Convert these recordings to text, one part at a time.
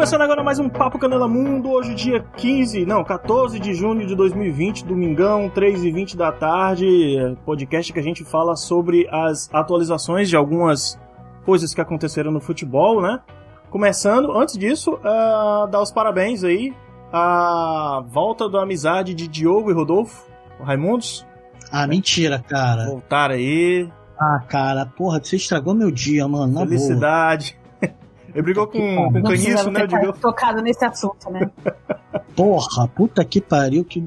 Começando agora mais um Papo Canela Mundo, hoje dia 15, não, 14 de junho de 2020, domingão, 3 e 20 da tarde, podcast que a gente fala sobre as atualizações de algumas coisas que aconteceram no futebol, né? Começando, antes disso, uh, dar os parabéns aí à volta da amizade de Diogo e Rodolfo, Raimundos. Ah, mentira, cara. Voltaram aí. Ah, cara, porra, você estragou meu dia, mano. Na Felicidade. Ele brigou com, com o Caniço, né? Digo... tocado nesse assunto, né? Porra, puta que pariu, que.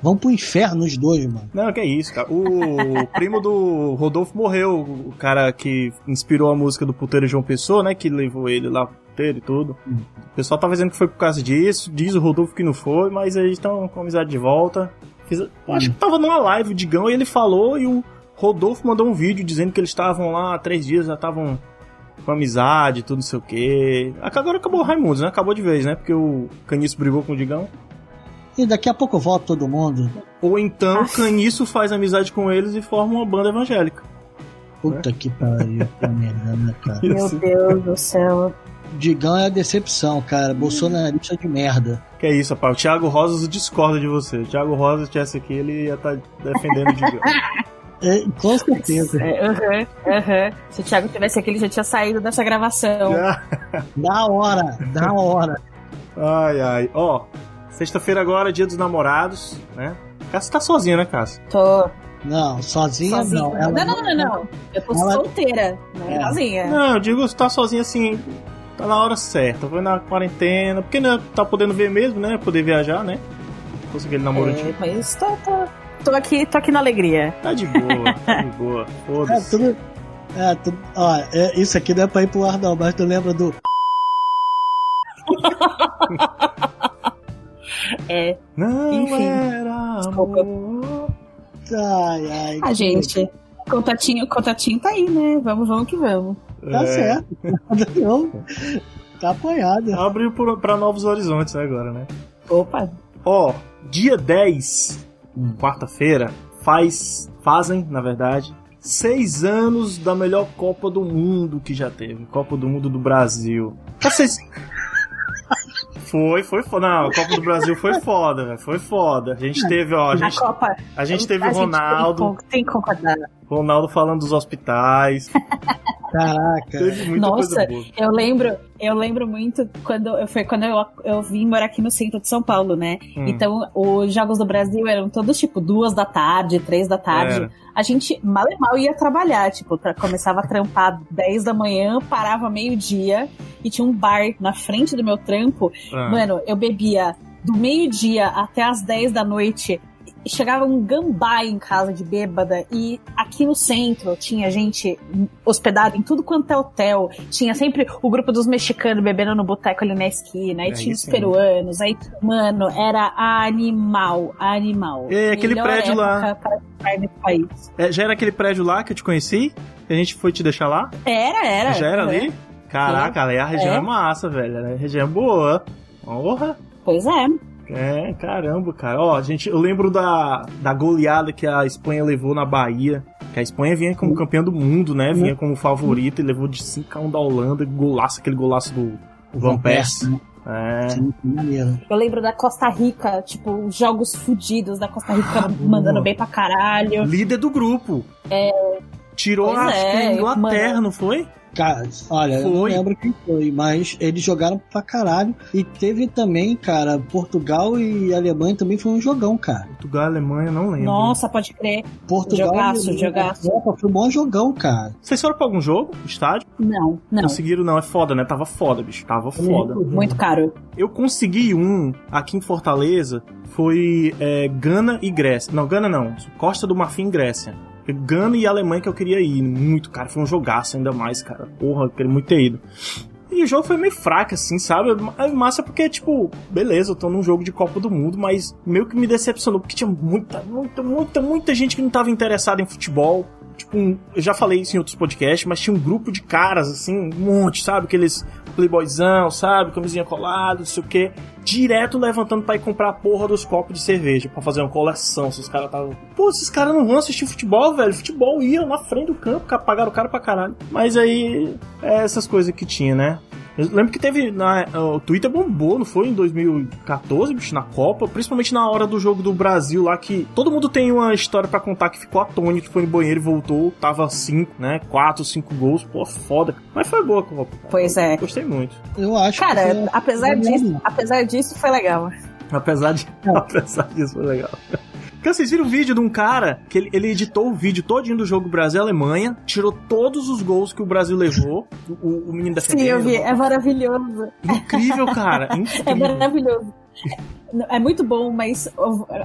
Vão pro inferno os dois, mano. Não, que é isso, cara. O primo do Rodolfo morreu, o cara que inspirou a música do puteiro João Pessoa, né? Que levou ele lá pro puteiro e tudo. Hum. O pessoal tá dizendo que foi por causa disso, diz o Rodolfo que não foi, mas eles estão com amizade de volta. Fiz... Hum. Acho que tava numa live, o Digão, e ele falou e o Rodolfo mandou um vídeo dizendo que eles estavam lá há três dias, já estavam com amizade, tudo não sei o quê. Agora acabou o Raimundo, né? Acabou de vez, né? Porque o Caniço brigou com o Digão. E daqui a pouco volta todo mundo. Ou então o Caniço faz amizade com eles e forma uma banda evangélica. Puta é? que pariu, merda, cara. Meu Deus do céu. Digão é a decepção, cara. Bolsonarista de merda. Que é isso, rapaz. O Thiago Rosas discorda de você. O Thiago Rosas, se tivesse aqui, ele ia estar tá defendendo o Digão. É, com certeza. É, uhum, uhum. Se o Thiago tivesse aqui, ele já tinha saído dessa gravação. da hora, da hora. Ai, ai. Ó, sexta-feira agora, dia dos namorados, né? Cássia tá sozinha, né, Cássia? Tô. Não, sozinha, sozinha. não. Ela não, não, não, não. Eu tô ela... solteira, não é. sozinha. Não, eu digo tá sozinha assim, tá na hora certa. Foi na quarentena, porque não tá podendo ver mesmo, né? Poder viajar, né? Fosse aquele namoro é, Mas tô, tô, tô aqui, tô aqui na alegria. Tá de boa, tá de boa. Foda-se. É, tudo, é, tudo, ó, é, isso aqui não é pra ir pro ar não, mas tu lembra do... é. Não Enfim, era desculpa. Amor. Ai, ai. A gente, contatinho, contatinho tá aí, né? Vamos, vamos que vamos. Tá é. certo. tá apoiado. Abriu pra novos horizontes agora, né? Opa. Ó, dia 10 quarta-feira, faz, fazem, na verdade, seis anos da melhor Copa do Mundo que já teve. Copa do Mundo do Brasil. Vocês... Foi, foi foda. Não, a Copa do Brasil foi foda, velho. Foi foda. A gente teve, ó. A gente, Copa, a gente teve o Ronaldo. Tem que concordar. Ronaldo falando dos hospitais. Caraca. Nossa, eu lembro, eu lembro muito quando eu foi quando eu, eu vim morar aqui no centro de São Paulo, né? Hum. Então, os jogos do Brasil eram todos tipo duas da tarde, três da tarde. É. A gente mal e mal ia trabalhar, tipo, começava a trampar 10 da manhã, parava meio-dia e tinha um bar na frente do meu trampo. Ah. Mano, eu bebia do meio-dia até as 10 da noite chegava um gambá em casa de bêbada e aqui no centro tinha gente hospedada em tudo quanto é hotel. Tinha sempre o grupo dos mexicanos bebendo no boteco ali na esquina. Aí é tinha os peruanos. Aí, mano, era animal, animal. É, aquele Melhor prédio lá. país. É, já era aquele prédio lá que eu te conheci? Que a gente foi te deixar lá? Era, era. Já era ali? Caraca, ali a região é, é massa, velho. A região é boa. Honra. Pois é. É, caramba, cara. Ó, gente, eu lembro da, da goleada que a Espanha levou na Bahia. Que a Espanha vinha como campeã do mundo, né? Vinha como favorita e levou de 5 a 1 da Holanda. Golaço, aquele golaço do Van Persie. Né? É. Eu lembro da Costa Rica, tipo, jogos fudidos da Costa Rica ah, mandando bem pra caralho. Líder do grupo. É. Tirou, acho é, que a Inglaterra, mano. não foi? Cara, olha, foi. eu não lembro quem foi, mas eles jogaram pra caralho. E teve também, cara, Portugal e Alemanha também foi um jogão, cara. Portugal e Alemanha, não lembro. Nossa, pode crer. Portugal jogaço, e jogaço. Opa, foi um bom jogão, cara. Vocês foram pra algum jogo? Estádio? Não, não. Conseguiram, não. É foda, né? Tava foda, bicho. Tava foda. Muito, muito caro. Eu consegui um aqui em Fortaleza. Foi é, Gana e Grécia. Não, Gana não. Costa do Marfim e Grécia. Gana e Alemanha que eu queria ir. Muito, cara. Foi um jogaço ainda mais, cara. Porra, eu queria muito ter ido. E o jogo foi meio fraco, assim, sabe? É massa porque, tipo, beleza, eu tô num jogo de Copa do Mundo, mas meio que me decepcionou, porque tinha muita, muita, muita, muita gente que não tava interessada em futebol tipo, um, eu já falei isso em outros podcasts, mas tinha um grupo de caras, assim, um monte, sabe? Aqueles playboyzão, sabe? Camisinha colada, não sei o que. Direto levantando para ir comprar a porra dos copos de cerveja para fazer uma coleção. Se os caras estavam. Pô, esses caras não vão assistir futebol, velho. Futebol ia na frente do campo, pagaram o cara pra caralho. Mas aí, é essas coisas que tinha, né? Eu lembro que teve. Na, o Twitter bombou, não foi? Em 2014, bicho, na Copa. Principalmente na hora do jogo do Brasil lá, que todo mundo tem uma história para contar que ficou atônito, foi no banheiro e voltou. Tava cinco, né? Quatro, cinco gols. Pô, foda. Mas foi boa a Copa. Pois é. Gostei muito. Eu acho Cara, que apesar, disso, apesar disso, foi legal. Apesar, de, apesar disso, foi legal. Porque vocês viram o vídeo de um cara que ele, ele editou o vídeo todinho do jogo Brasil-Alemanha, tirou todos os gols que o Brasil levou, o, o menino da Sim, eu vi, é maravilhoso. Incrível, cara. Incrível. É maravilhoso. É muito bom, mas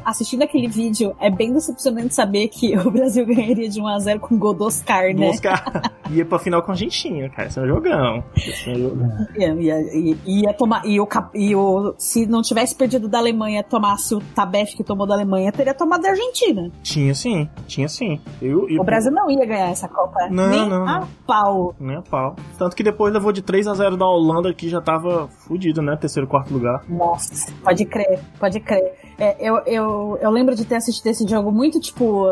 assistindo aquele vídeo é bem decepcionante saber que o Brasil ganharia de 1x0 com gol do Oscar, né? Oscar. ia pra final com a Argentina, cara. Isso é um jogão. Isso é um jogão. Ia, ia, ia, tomar. E o, e o, se não tivesse perdido da Alemanha, tomasse o Tabef que tomou da Alemanha, teria tomado da Argentina. Tinha sim, tinha sim. Eu, eu... O Brasil não ia ganhar essa Copa. Não, nem não. a pau. Nem a pau. Tanto que depois levou de 3 a 0 da Holanda, que já tava fudido, né? Terceiro, quarto lugar. Nossa, pode crer pode crer. É, eu, eu, eu lembro de ter assistido esse jogo muito, tipo,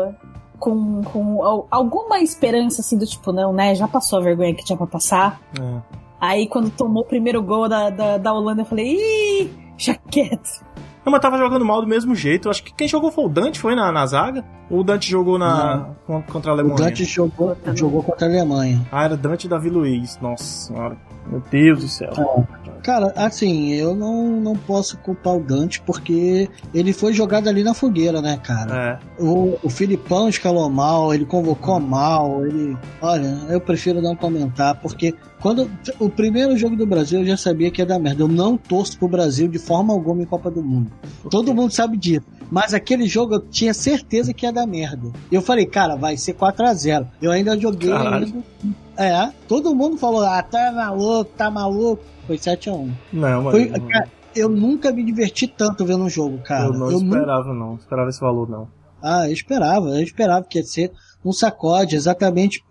com, com alguma esperança, assim, do tipo, não, né? Já passou a vergonha que tinha pra passar. É. Aí, quando tomou o primeiro gol da, da, da Holanda, eu falei, ih, já quieto. Não, mas tava jogando mal do mesmo jeito. Acho que quem jogou foi o Dante, foi na, na zaga? Ou o Dante jogou na, contra a Alemanha? O Dante jogou, jogou contra a Alemanha. Ah, era Dante e Davi Luiz. Nossa senhora. Meu Deus do céu. É. Cara, assim, eu não, não posso culpar o Dante porque ele foi jogado ali na fogueira, né, cara? É. O, o Filipão escalou mal, ele convocou mal, ele. Olha, eu prefiro não comentar porque quando o primeiro jogo do Brasil eu já sabia que ia dar merda. Eu não torço pro Brasil de forma alguma em Copa do Mundo. Todo mundo sabe disso. Mas aquele jogo eu tinha certeza que ia dar merda. Eu falei, cara, vai ser 4 a 0 Eu ainda joguei ainda. É, todo mundo falou, ah, tá maluco, tá maluco. Foi 7x1. Não, mas. Foi, cara, eu nunca me diverti tanto vendo um jogo, cara. Eu não eu esperava, não. Esperava esse valor, não. Ah, eu esperava. Eu esperava que ia ser um sacode, exatamente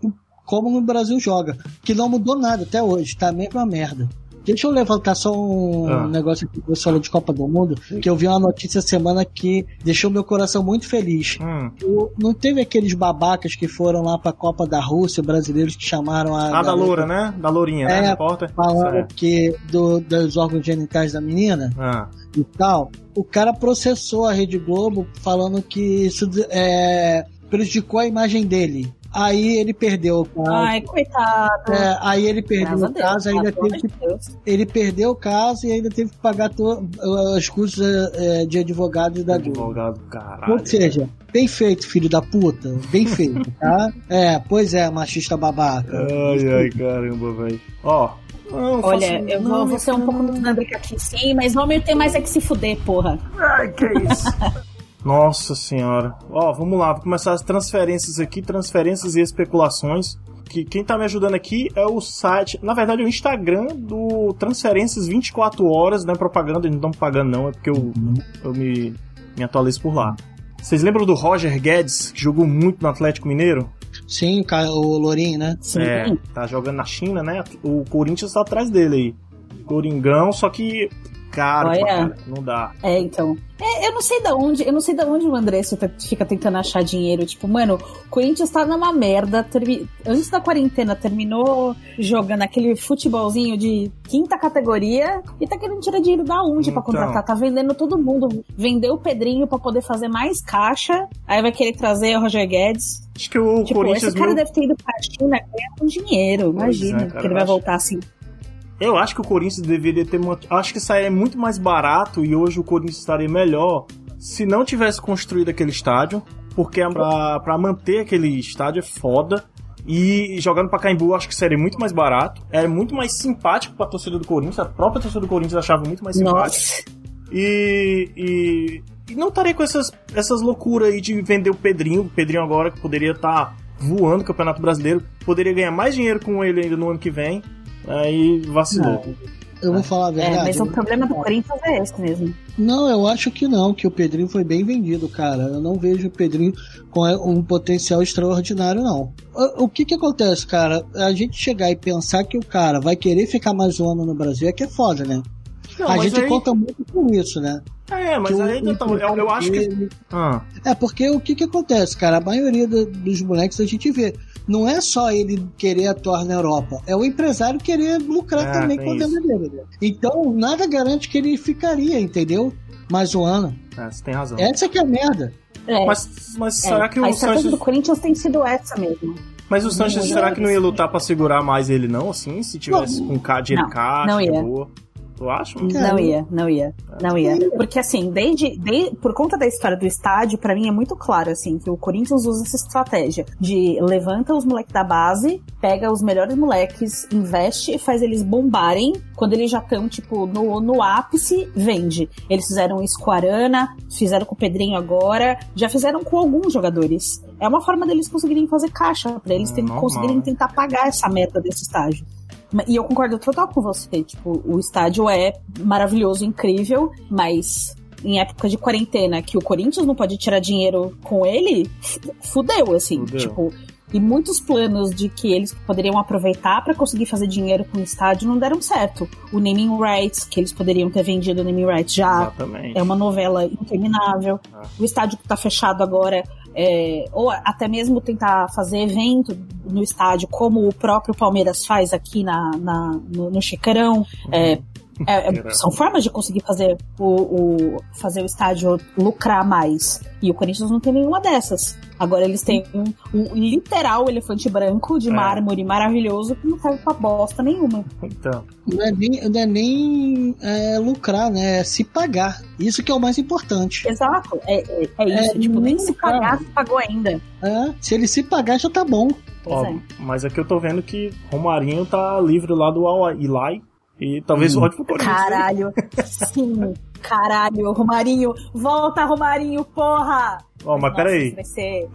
como no Brasil joga. Que não mudou nada até hoje. Tá a mesma merda. Deixa eu levantar só um ah. negócio aqui que você falou de Copa do Mundo, que eu vi uma notícia semana que deixou meu coração muito feliz. Hum. não teve aqueles babacas que foram lá pra Copa da Rússia, brasileiros que chamaram a. Ah, da Loura, né? Da Lourinha, né? é, né? Falando que do, dos órgãos genitais da menina ah. e tal. O cara processou a Rede Globo falando que isso é, prejudicou a imagem dele. Aí ele perdeu o caso. Ai, coitado. É, aí ele perdeu Graças o caso, Deus, ainda teve que, ele perdeu o caso e ainda teve que pagar to, os custos é, de advogado da Advogado, caralho. Ou seja, bem feito, filho da puta. Bem feito, tá? É, pois é, machista babaca. Ai, ai, caramba, velho. Ó, não, Olha, faço... eu vou, vou ser um pouco na aqui sim, mas homem tem mais é que se fuder, porra. Ai, que isso. Nossa senhora. Ó, vamos lá, vou começar as transferências aqui, transferências e especulações. Que quem tá me ajudando aqui é o site, na verdade, é o Instagram do Transferências 24 horas, não é propaganda, eles não estão pagando não, é porque eu, eu me, me atualizo por lá. Vocês lembram do Roger Guedes, que jogou muito no Atlético Mineiro? Sim, o Lourinho, né? Sim. É, tá jogando na China, né? O Corinthians tá atrás dele aí. Coringão, só que caro, Olha, não dá. É, então. É, eu não sei da onde, eu não sei da onde o André fica tentando achar dinheiro. Tipo, mano, o Corinthians tá numa merda. Termi... Antes da quarentena, terminou jogando aquele futebolzinho de quinta categoria e tá querendo tirar dinheiro da onde então... pra contratar? Tá vendendo todo mundo. Vendeu o Pedrinho pra poder fazer mais caixa. Aí vai querer trazer o Roger Guedes. Acho que o tipo, Corinthians. Esse cara deve ter ido pra China ganhar com dinheiro. Imagina é, cara, que ele vai voltar assim. Eu acho que o Corinthians deveria ter. Acho que sairia muito mais barato e hoje o Corinthians estaria melhor se não tivesse construído aquele estádio. Porque pra, pra manter aquele estádio é foda. E jogando pra Caimbu, acho que seria muito mais barato. É muito mais simpático pra torcida do Corinthians. A própria torcida do Corinthians achava muito mais simpático. E, e, e, não estaria com essas, essas loucuras aí de vender o Pedrinho. O Pedrinho agora que poderia estar tá voando no Campeonato Brasileiro. Poderia ganhar mais dinheiro com ele ainda no ano que vem. Aí vacilou. eu vou falar a verdade. É, mas o problema do Corinthians é esse mesmo. Não, eu acho que não, que o Pedrinho foi bem vendido, cara. Eu não vejo o Pedrinho com um potencial extraordinário, não. O, o que que acontece, cara? A gente chegar e pensar que o cara vai querer ficar mais um ano no Brasil é que é foda, né? Não, a gente aí... conta muito com isso, né? É, mas que ainda tá, eu, eu acho que. Ah. É, porque o que que acontece, cara? A maioria do, dos moleques a gente vê não é só ele querer atuar na Europa, é o empresário querer lucrar é, também com a venda dele. Né? Então, nada garante que ele ficaria, entendeu? Mais um ano. É, você tem razão. Essa que é a merda. É, mas, mas é. será que o a estratégia do Corinthians tem sido essa mesmo. Mas o Sanches, será que não ia lutar para segurar mais ele, não? Assim, se tivesse não, com dinheiro caixa, não ia. boa. Tu acha? Não ia, não ia, não ia. Porque assim, desde, desde por conta da história do estádio, para mim é muito claro assim que o Corinthians usa essa estratégia de levanta os moleques da base, pega os melhores moleques, investe, faz eles bombarem. Quando eles já estão tipo no, no ápice, vende. Eles fizeram isso com a Arana, fizeram com o Pedrinho agora, já fizeram com alguns jogadores. É uma forma deles conseguirem fazer caixa, para eles é, conseguirem tentar pagar essa meta desse estágio. E eu concordo total com você. Tipo, o estádio é maravilhoso, incrível, mas em época de quarentena que o Corinthians não pode tirar dinheiro com ele, fudeu, assim. Fudeu. Tipo, e muitos planos de que eles poderiam aproveitar para conseguir fazer dinheiro com o estádio não deram certo. O naming rights, que eles poderiam ter vendido o naming rights já Exatamente. é uma novela interminável. Ah. O estádio que tá fechado agora é, ou até mesmo tentar fazer evento no estádio, como o próprio Palmeiras faz aqui na, na no, no Chicarão. É, é, é, são formas de conseguir fazer o, o, fazer o estádio lucrar mais. E o Corinthians não tem nenhuma dessas. Agora eles têm um, um literal elefante branco de é. mármore maravilhoso que não serve pra bosta nenhuma. Então. Não é nem, não é nem é, lucrar, né? É se pagar. Isso que é o mais importante. Exato. É, é, é isso. tipo, nem se pagar, se pagou ainda. É, se ele se pagar, já tá bom. Ó, mas aqui eu tô vendo que Romarinho tá livre lá do Al Hilai e talvez hum. volte pro Corinthians. Caralho, sim. Caralho, Romarinho. Volta, Romarinho, porra! Ó, oh, mas peraí. Vai ser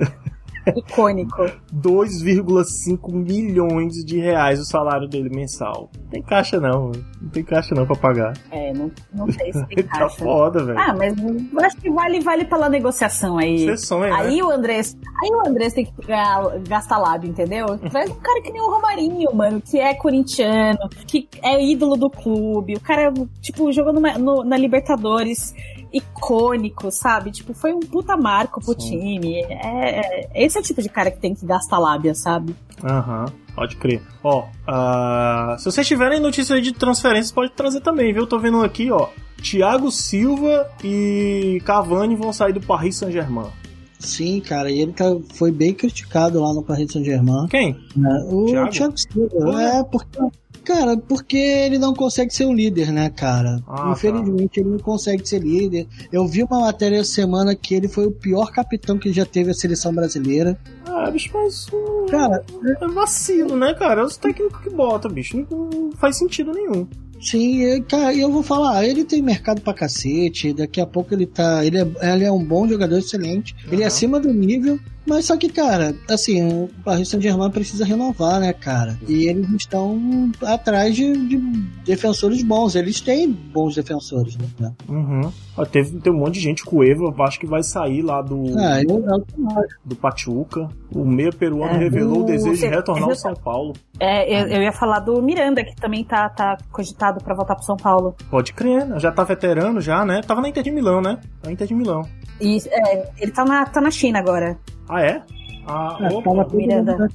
icônico. 2,5 milhões de reais o salário dele mensal. Não tem caixa não, não tem caixa não pra pagar. É, não, não sei se tem tá caixa. tá foda, velho. Ah, mas acho que vale, vale pela negociação aí. Você sonha, aí né? o Andrés, aí o Andrés tem que gastar lábio, entendeu? Traz um cara que nem o Romarinho, mano, que é corintiano, que é ídolo do clube, o cara, tipo, jogou numa, no, na Libertadores, icônico, sabe? Tipo, foi um puta marco pro Sim. time. É, é, esse é o tipo de cara que tem que gastar lábia, sabe? Aham. Uhum. Pode crer. Ó, uh, se vocês tiverem notícias de transferências, pode trazer também, viu? Tô vendo aqui, ó. Thiago Silva e Cavani vão sair do Paris Saint-Germain. Sim, cara, e ele tá, foi bem criticado lá no Paris Saint-Germain. Quem? É, o Thiago, Thiago Silva. É, porque Cara, porque ele não consegue ser o líder, né, cara? Ah, tá. Infelizmente, tá. ele não consegue ser líder. Eu vi uma matéria essa semana que ele foi o pior capitão que já teve a seleção brasileira. Ah, bicho, mas. Cara, é vacilo, né, cara? É os técnicos que botam, bicho. Não faz sentido nenhum. Sim, cara, eu vou falar, ele tem mercado pra cacete, daqui a pouco ele tá. Ele é, ele é um bom jogador excelente, uhum. ele é acima do nível, mas só que, cara, assim, o Paris Saint-Germain precisa renovar, né, cara? E eles estão atrás de, de defensores bons. Eles têm bons defensores, né? Uhum. teve, tem um monte de gente com o Evo, acho que vai sair lá do. Ah, eu, eu do Pachuca. O meia peruano é, revelou o, desejo de retornar ao São Paulo. É, eu, eu, ia falar do Miranda, que também tá, tá cogitado para voltar pro São Paulo. Pode crer, né? Já tá veterano, já, né? Tava na Inter de Milão, né? Na Inter de Milão. E, é, ele tá na, tá na China agora. Ah, é? Ah, é, opa. Miranda.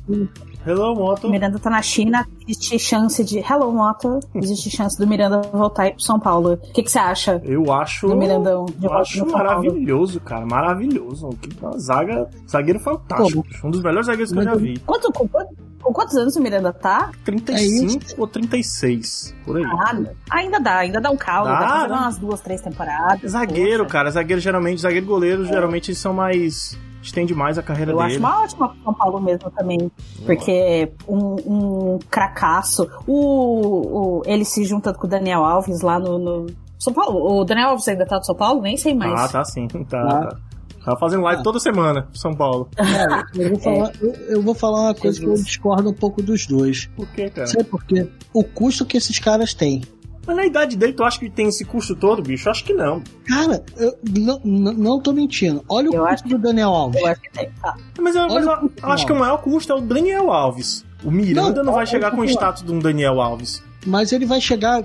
Hello, Moto. Miranda tá na China, existe chance de. Hello, Moto. Existe chance do Miranda voltar aí pro São Paulo. O que, que você acha? Eu acho. Do Mirandão. eu acho maravilhoso, cara. Maravilhoso. Que uma zaga. Zagueiro fantástico. Um dos melhores zagueiros que eu já vi. Quanto, com, com quantos anos o Miranda tá? 35 é ou 36. Por aí. Ah, ainda dá, ainda dá um caldo. Dá, dá pra umas duas, três temporadas. Zagueiro, poxa. cara. Zagueiro geralmente, zagueiro goleiro, é. geralmente são mais estende mais a carreira eu dele. Eu acho uma ótima São Paulo mesmo também. Porque um, um cracaço. O, o, ele se junta com o Daniel Alves lá no, no, São Paulo. O Daniel Alves ainda tá no São Paulo? Nem sei mais. Ah, tá sim. Tá, ah. tá. Tá fazendo live ah. toda semana, São Paulo. É, eu, vou falar, eu, eu, vou falar uma coisa Jesus. que eu discordo um pouco dos dois. Por quê, cara? Sabe por quê? O custo que esses caras têm. Mas na idade dele, tu acha que tem esse custo todo, bicho? Acho que não. Cara, eu não, não, não tô mentindo. Olha o eu custo do Daniel Alves. Eu acho que tem, tá. Mas, eu, mas eu, eu acho que o maior custo é o Daniel Alves. O Miranda não, não vai chegar com o status de um Daniel Alves. Mas ele vai chegar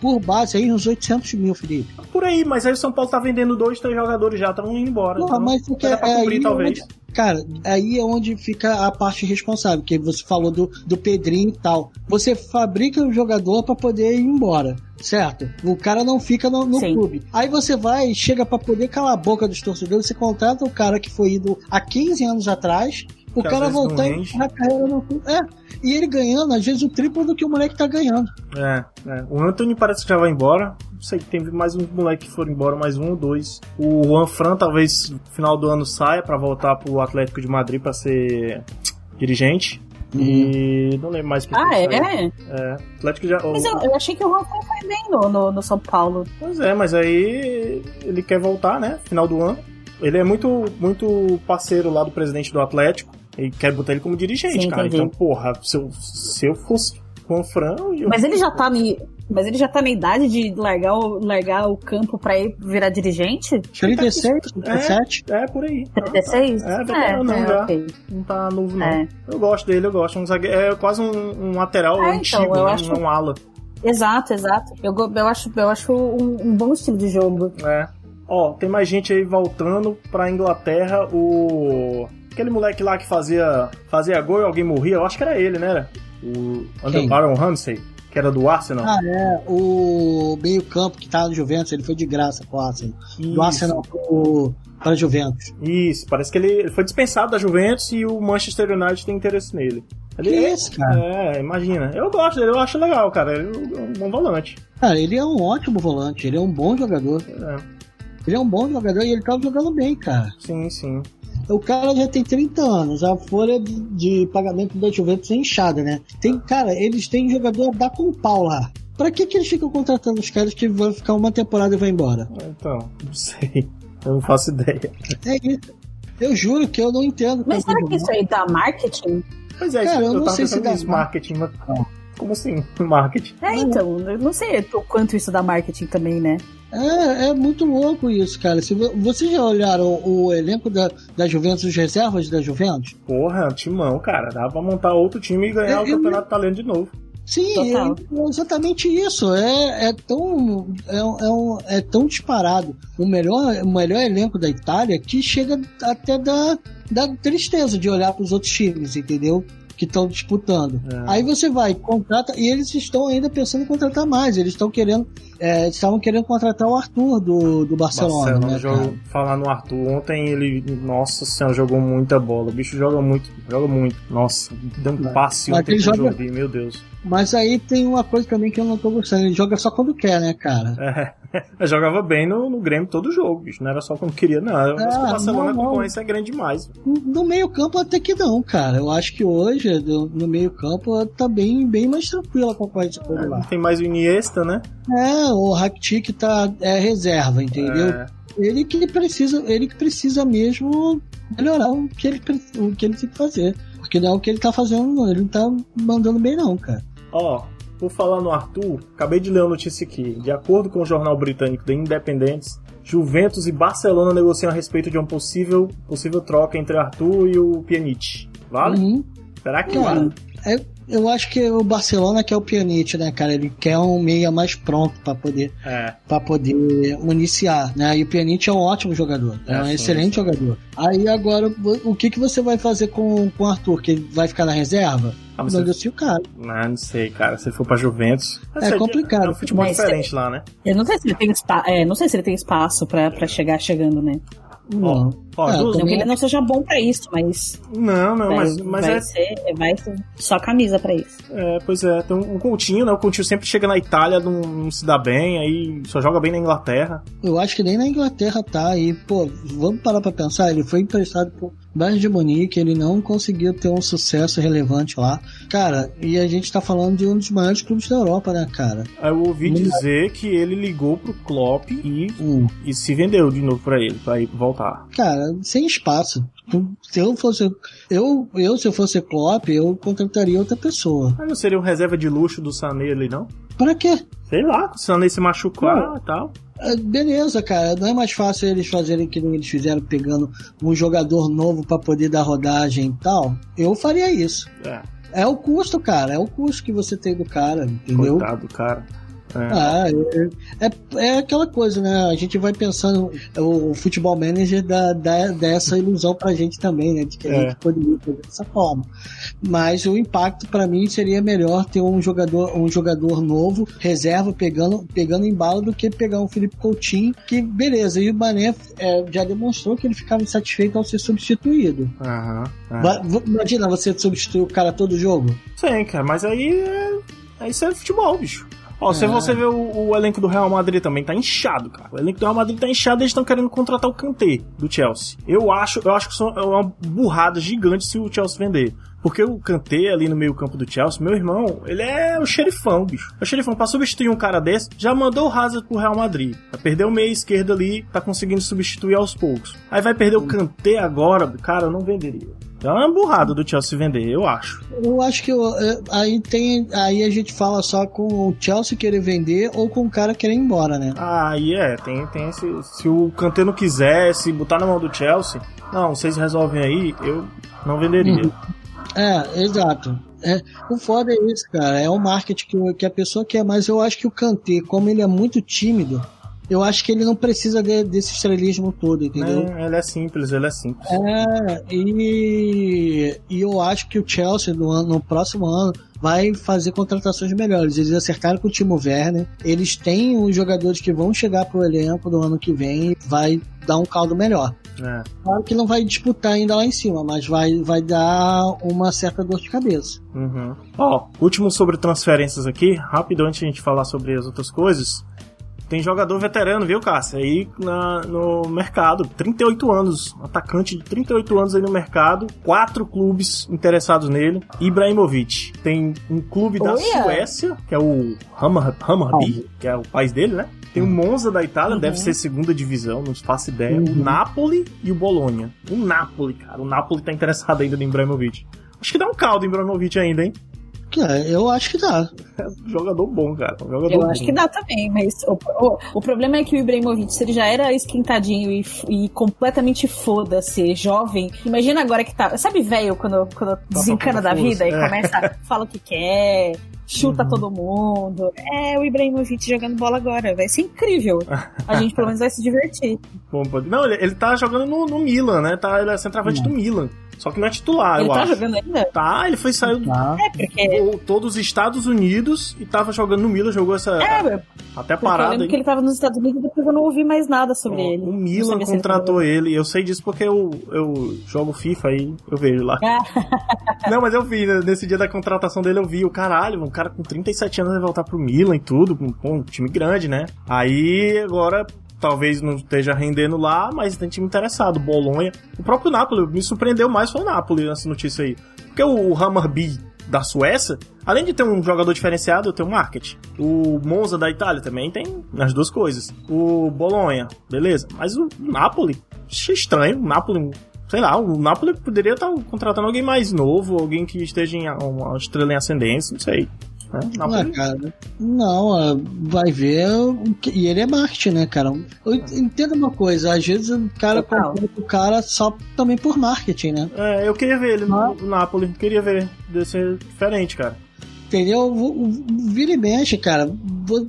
por base aí uns 800 mil, Felipe. Por aí, mas aí o São Paulo tá vendendo dois, três jogadores já, estão indo embora. Não, então, mas porque é, cumprir, aí, talvez. Cara, aí é onde fica a parte responsável, que você falou do, do Pedrinho e tal. Você fabrica o jogador para poder ir embora certo? O cara não fica no, no clube. Aí você vai, chega para poder calar a boca dos torcedores, você contrata o cara que foi ido há 15 anos atrás, o que cara voltar na carreira no clube. É, e ele ganhando, às vezes, o triplo do que o moleque tá ganhando. É, é. O Anthony parece que já vai embora. Não sei, tem mais um moleque que foram embora, mais um ou dois. O Juan Fran talvez no final do ano saia para voltar pro Atlético de Madrid para ser dirigente. Uhum. E não lembro mais Ah, é? É. Atlético já. Mas eu, eu, achei que o Juan Fran foi bem no, no, no São Paulo. Pois é, mas aí ele quer voltar, né? Final do ano. Ele é muito, muito parceiro lá do presidente do Atlético. E quer botar ele como dirigente, Sim, cara. Entendi. Então, porra, se eu, se eu fosse com o Fran. Eu... Mas ele já tá me. Mas ele já tá na idade de largar o, largar o campo pra ir virar dirigente? 36, 37? É, é por aí. 36? É, é, não, é, já. Okay. Não tá novo, não. É. Eu gosto dele, eu gosto. Um zague... É quase um, um lateral é, antigo, então, eu né? acho... um ala. Exato, exato. Eu, eu acho, eu acho um, um bom estilo de jogo. É. Ó, tem mais gente aí voltando pra Inglaterra. O Aquele moleque lá que fazia, fazia gol e alguém morria, eu acho que era ele, né? O Aaron Ramsey, que era do Arsenal. Ah, é. O meio-campo que tava no Juventus, ele foi de graça pro Arsenal. Isso. Do Arsenal pro, para Juventus. Isso, parece que ele foi dispensado da Juventus e o Manchester United tem interesse nele. Ele, que é isso, cara? É, imagina. Eu gosto dele, eu acho legal, cara. Ele é um bom volante. Cara, ele é um ótimo volante, ele é um bom jogador. É. Ele é um bom jogador e ele tava jogando bem, cara. Sim, sim o cara já tem 30 anos, a folha de, pagamento da Juventus é inchada, né? Tem, cara, eles têm jogador da com pau lá. Pra que, que eles ficam contratando os caras que vão ficar uma temporada e vão embora? Então, não sei. Eu não faço ideia. É isso. Eu juro que eu não entendo. Mas será que isso aí dá marketing? Pois é, cara, eu, eu não sei se dá marketing, mas como assim, marketing? É, então, eu não sei o quanto isso dá marketing também, né? É, é muito louco isso, cara. Se vocês já olharam o, o elenco da, da Juventus, os reservas da Juventus? Porra, timão, cara. Dá pra montar outro time e ganhar é, o Campeonato Italiano de novo. Sim, é exatamente isso. É, é, tão, é, é, um, é tão disparado o melhor, o melhor elenco da Itália que chega até da, da tristeza de olhar para os outros times, entendeu? Que estão disputando. É. Aí você vai, contrata, e eles estão ainda pensando em contratar mais. Eles estão querendo, é, estavam querendo contratar o Arthur do, do Barcelona. Barcelona né, jogou, falar no Arthur, ontem ele, nossa senhora, jogou muita bola. O bicho joga muito, joga muito. Nossa, deu um passe ontem que joga... eu meu Deus. Mas aí tem uma coisa também que eu não tô gostando. Ele joga só quando quer, né, cara? É. Eu jogava bem no, no Grêmio todo jogo, bicho. Não era só quando queria, não. É, o Barcelona, a concorrência é grande demais. No meio-campo, até que não, cara. Eu acho que hoje, no meio-campo, tá bem, bem mais tranquila a concorrência por é, lá. Tem mais o Iniesta, né? É, o Rakitic tá, é reserva, entendeu? É. Ele que precisa, ele que precisa mesmo melhorar o que ele, o que ele tem que fazer. Porque não é o que ele tá fazendo, Ele não tá mandando bem, não, cara. Ó, por falar no Arthur, acabei de ler uma notícia aqui. De acordo com o jornal britânico The Independent, Juventus e Barcelona negociam a respeito de uma possível, possível troca entre Arthur e o Pjanic. Vale? Uhum. Será que vale? É, eu acho que o Barcelona quer o Pjanic, né, cara? Ele quer um meia mais pronto para poder é. para poder iniciar, né? E o Pjanic é um ótimo jogador, é, é um sim, excelente sim. jogador. Aí agora, o que que você vai fazer com, com o Arthur? Que ele vai ficar na reserva? Ah, você... Negocia o cara. Não, não sei, cara. Se for pra Juventus. É complicado. É um futebol Mas diferente lá, né? Eu não sei se ele tem, espaço, é, não sei se ele tem espaço pra, pra chegar chegando, né? Não. Ó, é, não que ele não seja bom pra isso, mas. Não, não, vai, mas, mas vai é. Ser, vai ser só camisa pra isso. É, pois é. Tem um, Coutinho, né? O Coutinho sempre chega na Itália, não, não, se dá bem, aí só joga bem na Inglaterra. Eu acho que nem na Inglaterra tá. E, pô, vamos parar pra pensar, ele foi emprestado por Bayern de Munique, ele não conseguiu ter um sucesso relevante lá. Cara, e a gente tá falando de um dos maiores clubes da Europa, né, cara? Eu ouvi dizer que ele ligou pro Klopp e, hum. e se vendeu de novo pra ele, pra ir voltar. Cara, sem espaço. Se eu fosse. Eu, eu se eu fosse Klopp, eu contrataria outra pessoa. Mas não seria um reserva de luxo do Sané ali, não? Pra quê? Sei lá, o Sané se machucar e tal. É, beleza, cara. Não é mais fácil eles fazerem que eles fizeram pegando um jogador novo para poder dar rodagem e tal? Eu faria isso. É. É o custo, cara. É o custo que você tem do cara, entendeu? Coitado, cara. É. Ah, é, é, é, aquela coisa, né? A gente vai pensando, o, o futebol manager dá, dá, dá, essa ilusão pra gente também, né? De que a é. gente poderia fazer dessa forma. Mas o impacto para mim seria melhor ter um jogador, um jogador novo, reserva, pegando, pegando em bala do que pegar um Felipe Coutinho, que beleza, e o Mané é, já demonstrou que ele ficava insatisfeito ao ser substituído. Imagina você substituir o cara todo jogo. Sim, cara, mas aí é, isso é futebol, bicho. Ó, é. se você ver o, o, elenco do Real Madrid também tá inchado, cara. O elenco do Real Madrid tá inchado e eles estão querendo contratar o Kanté do Chelsea. Eu acho, eu acho que é uma burrada gigante se o Chelsea vender. Porque o Kanté ali no meio campo do Chelsea, meu irmão, ele é o xerifão, bicho. O xerifão, pra substituir um cara desse, já mandou o Hazard pro Real Madrid. Vai perder o meio esquerdo ali, tá conseguindo substituir aos poucos. Aí vai perder o Kanté agora, cara, eu não venderia. É uma burrada do Chelsea vender, eu acho. Eu acho que eu, é, aí tem. Aí a gente fala só com o Chelsea querer vender ou com o cara querer ir embora, né? Ah, aí é, tem, tem esse. Se o Kanté não quiser, se botar na mão do Chelsea, não, vocês resolvem aí, eu não venderia. Uhum. É, exato. É, o foda é isso, cara. É o marketing que, que a pessoa quer, mas eu acho que o Kanté, como ele é muito tímido, eu acho que ele não precisa de, desse estrelismo todo, entendeu? Não, ele é simples, ele é simples. É, e, e eu acho que o Chelsea no, ano, no próximo ano vai fazer contratações melhores. Eles acertaram com o Timo Werner, eles têm os jogadores que vão chegar pro elenco do ano que vem e vai dar um caldo melhor. É. Claro que não vai disputar ainda lá em cima, mas vai, vai dar uma certa dor de cabeça. Uhum. Ó, último sobre transferências aqui, rápido antes de a gente falar sobre as outras coisas. Tem jogador veterano, viu, Cássio? Aí na, no mercado. 38 anos. Atacante de 38 anos aí no mercado. Quatro clubes interessados nele. Ibrahimovic. Tem um clube da Suécia, que é o Hammarby, Hammarby que é o país dele, né? Tem o Monza da Itália, uhum. deve ser segunda divisão, não faço ideia. Uhum. O Napoli e o Bologna. O Napoli, cara. O Napoli tá interessado ainda no Ibrahimovic. Acho que dá um caldo em Ibrahimovic ainda, hein? É, eu acho que dá. É um jogador bom, cara. Um jogador eu bom. acho que dá também, mas o, o, o, problema é que o Ibrahimovic ele já era esquentadinho e, e completamente foda-se, jovem. Imagina agora que tá. Sabe, velho, quando, quando desencana da vida é. e começa, fala o que quer, chuta uhum. todo mundo. É o Ibrahimovic jogando bola agora. Vai ser incrível. A gente pelo menos vai se divertir. Bom, não, ele, ele tá jogando no, no Milan, né? Tá, ele é centroavante do Milan. Só que não é titular, ele eu tá acho. jogando ainda? Tá, ele foi saiu tá. é, porque... voltou dos Estados Unidos e tava jogando no Milan, jogou essa é, até parada. Eu lembro que ele tava nos Estados Unidos e depois eu não ouvi mais nada sobre ele. O Milan contratou ele, eu sei disso porque eu, eu jogo FIFA aí, eu vejo lá. não, mas eu vi, né, nesse dia da contratação dele eu vi o caralho, um cara com 37 anos vai voltar pro Milan e tudo, com um time grande, né? Aí agora talvez não esteja rendendo lá, mas tem time interessado. Bolonha. O próprio Napoli, me surpreendeu mais foi o Napoli nessa notícia aí. Porque o Hammarby da Suécia, além de ter um jogador diferenciado, tem um marketing. O Monza da Itália também tem as duas coisas. O Bolonha, beleza. Mas o Napoli, estranho. O Napoli, sei lá, o Napoli poderia estar contratando alguém mais novo, alguém que esteja em uma estrela em ascendência, não sei. Né? Não, é, cara. Não, vai ver. E ele é marketing, né, cara? Eu entendo uma coisa, às vezes o cara compra o cara só também por marketing, né? É, eu queria ver ele no, no Napoli, queria ver. Deve ser diferente, cara. Entendeu? Vira e mexe, cara.